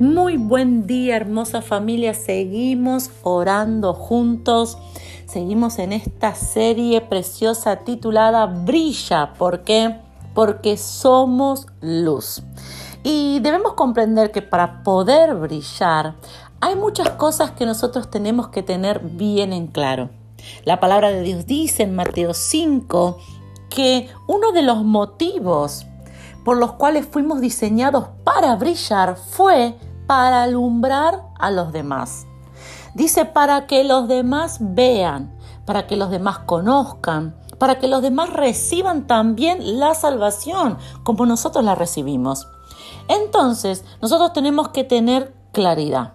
Muy buen día, hermosa familia. Seguimos orando juntos. Seguimos en esta serie preciosa titulada Brilla. ¿Por qué? Porque somos luz. Y debemos comprender que para poder brillar hay muchas cosas que nosotros tenemos que tener bien en claro. La palabra de Dios dice en Mateo 5 que uno de los motivos por los cuales fuimos diseñados para brillar fue para alumbrar a los demás. Dice para que los demás vean, para que los demás conozcan, para que los demás reciban también la salvación como nosotros la recibimos. Entonces, nosotros tenemos que tener claridad.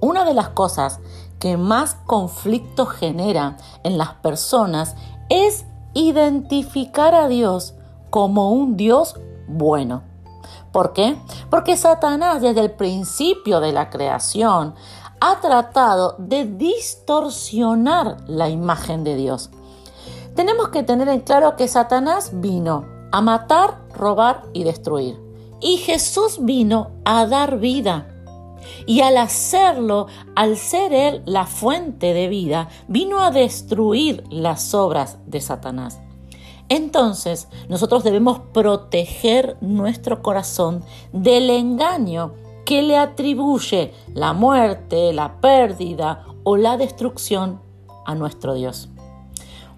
Una de las cosas que más conflicto genera en las personas es identificar a Dios como un Dios bueno. ¿Por qué? Porque Satanás desde el principio de la creación ha tratado de distorsionar la imagen de Dios. Tenemos que tener en claro que Satanás vino a matar, robar y destruir. Y Jesús vino a dar vida. Y al hacerlo, al ser Él la fuente de vida, vino a destruir las obras de Satanás. Entonces, nosotros debemos proteger nuestro corazón del engaño que le atribuye la muerte, la pérdida o la destrucción a nuestro Dios.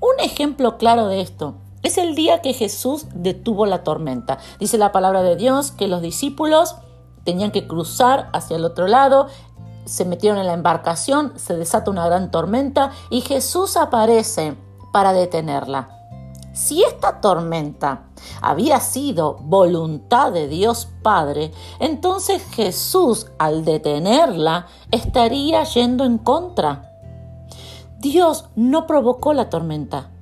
Un ejemplo claro de esto es el día que Jesús detuvo la tormenta. Dice la palabra de Dios que los discípulos tenían que cruzar hacia el otro lado, se metieron en la embarcación, se desata una gran tormenta y Jesús aparece para detenerla. Si esta tormenta había sido voluntad de Dios Padre, entonces Jesús al detenerla estaría yendo en contra. Dios no provocó la tormenta.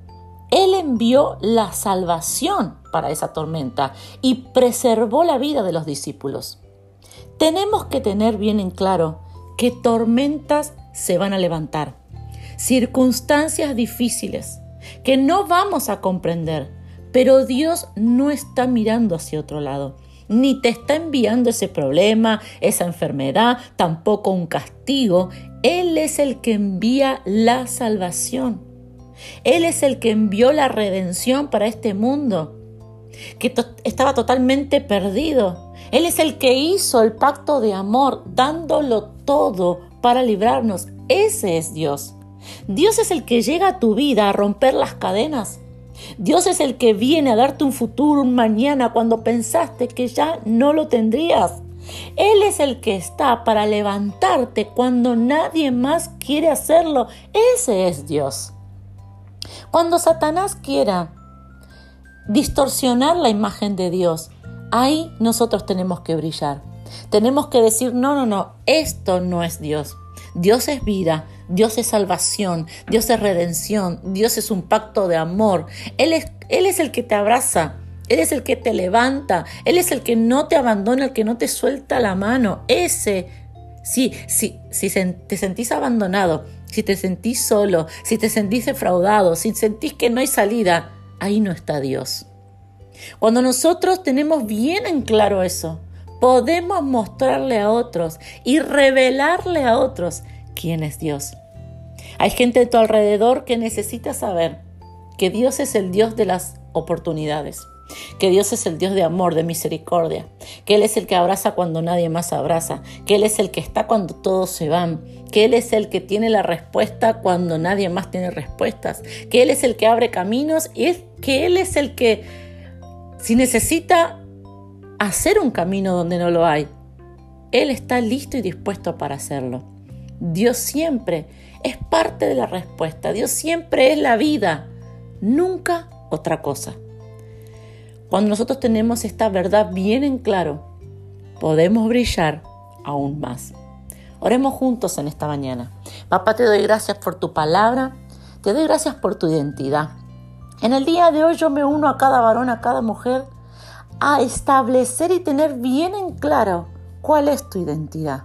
Él envió la salvación para esa tormenta y preservó la vida de los discípulos. Tenemos que tener bien en claro que tormentas se van a levantar, circunstancias difíciles, que no vamos a comprender, pero Dios no está mirando hacia otro lado, ni te está enviando ese problema, esa enfermedad, tampoco un castigo. Él es el que envía la salvación. Él es el que envió la redención para este mundo, que estaba totalmente perdido. Él es el que hizo el pacto de amor, dándolo todo para librarnos. Ese es Dios. Dios es el que llega a tu vida a romper las cadenas. Dios es el que viene a darte un futuro, un mañana, cuando pensaste que ya no lo tendrías. Él es el que está para levantarte cuando nadie más quiere hacerlo. Ese es Dios. Cuando Satanás quiera distorsionar la imagen de Dios, ahí nosotros tenemos que brillar. Tenemos que decir, no, no, no, esto no es Dios. Dios es vida, Dios es salvación, Dios es redención, Dios es un pacto de amor. Él es, Él es el que te abraza, Él es el que te levanta, Él es el que no te abandona, el que no te suelta la mano. Ese, sí, sí, si te sentís abandonado, si te sentís solo, si te sentís defraudado, si sentís que no hay salida, ahí no está Dios. Cuando nosotros tenemos bien en claro eso, podemos mostrarle a otros y revelarle a otros quién es Dios. Hay gente a tu alrededor que necesita saber que Dios es el Dios de las oportunidades, que Dios es el Dios de amor, de misericordia, que Él es el que abraza cuando nadie más abraza, que Él es el que está cuando todos se van, que Él es el que tiene la respuesta cuando nadie más tiene respuestas, que Él es el que abre caminos y es que Él es el que, si necesita hacer un camino donde no lo hay, Él está listo y dispuesto para hacerlo. Dios siempre es parte de la respuesta. Dios siempre es la vida, nunca otra cosa. Cuando nosotros tenemos esta verdad bien en claro, podemos brillar aún más. Oremos juntos en esta mañana. Papá, te doy gracias por tu palabra, te doy gracias por tu identidad. En el día de hoy yo me uno a cada varón, a cada mujer, a establecer y tener bien en claro cuál es tu identidad.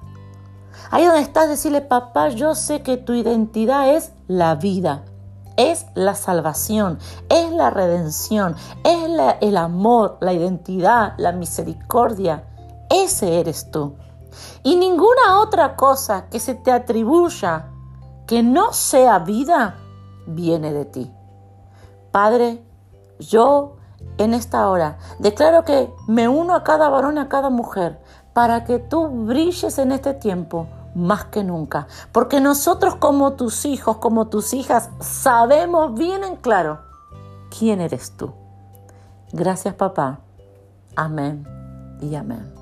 Ahí donde estás, decirle, papá, yo sé que tu identidad es la vida, es la salvación, es la redención, es el amor, la identidad, la misericordia. Ese eres tú. Y ninguna otra cosa que se te atribuya que no sea vida viene de ti. Padre, yo en esta hora declaro que me uno a cada varón y a cada mujer para que tú brilles en este tiempo más que nunca. Porque nosotros como tus hijos, como tus hijas, sabemos bien en claro quién eres tú. Gracias papá. Amén y amén.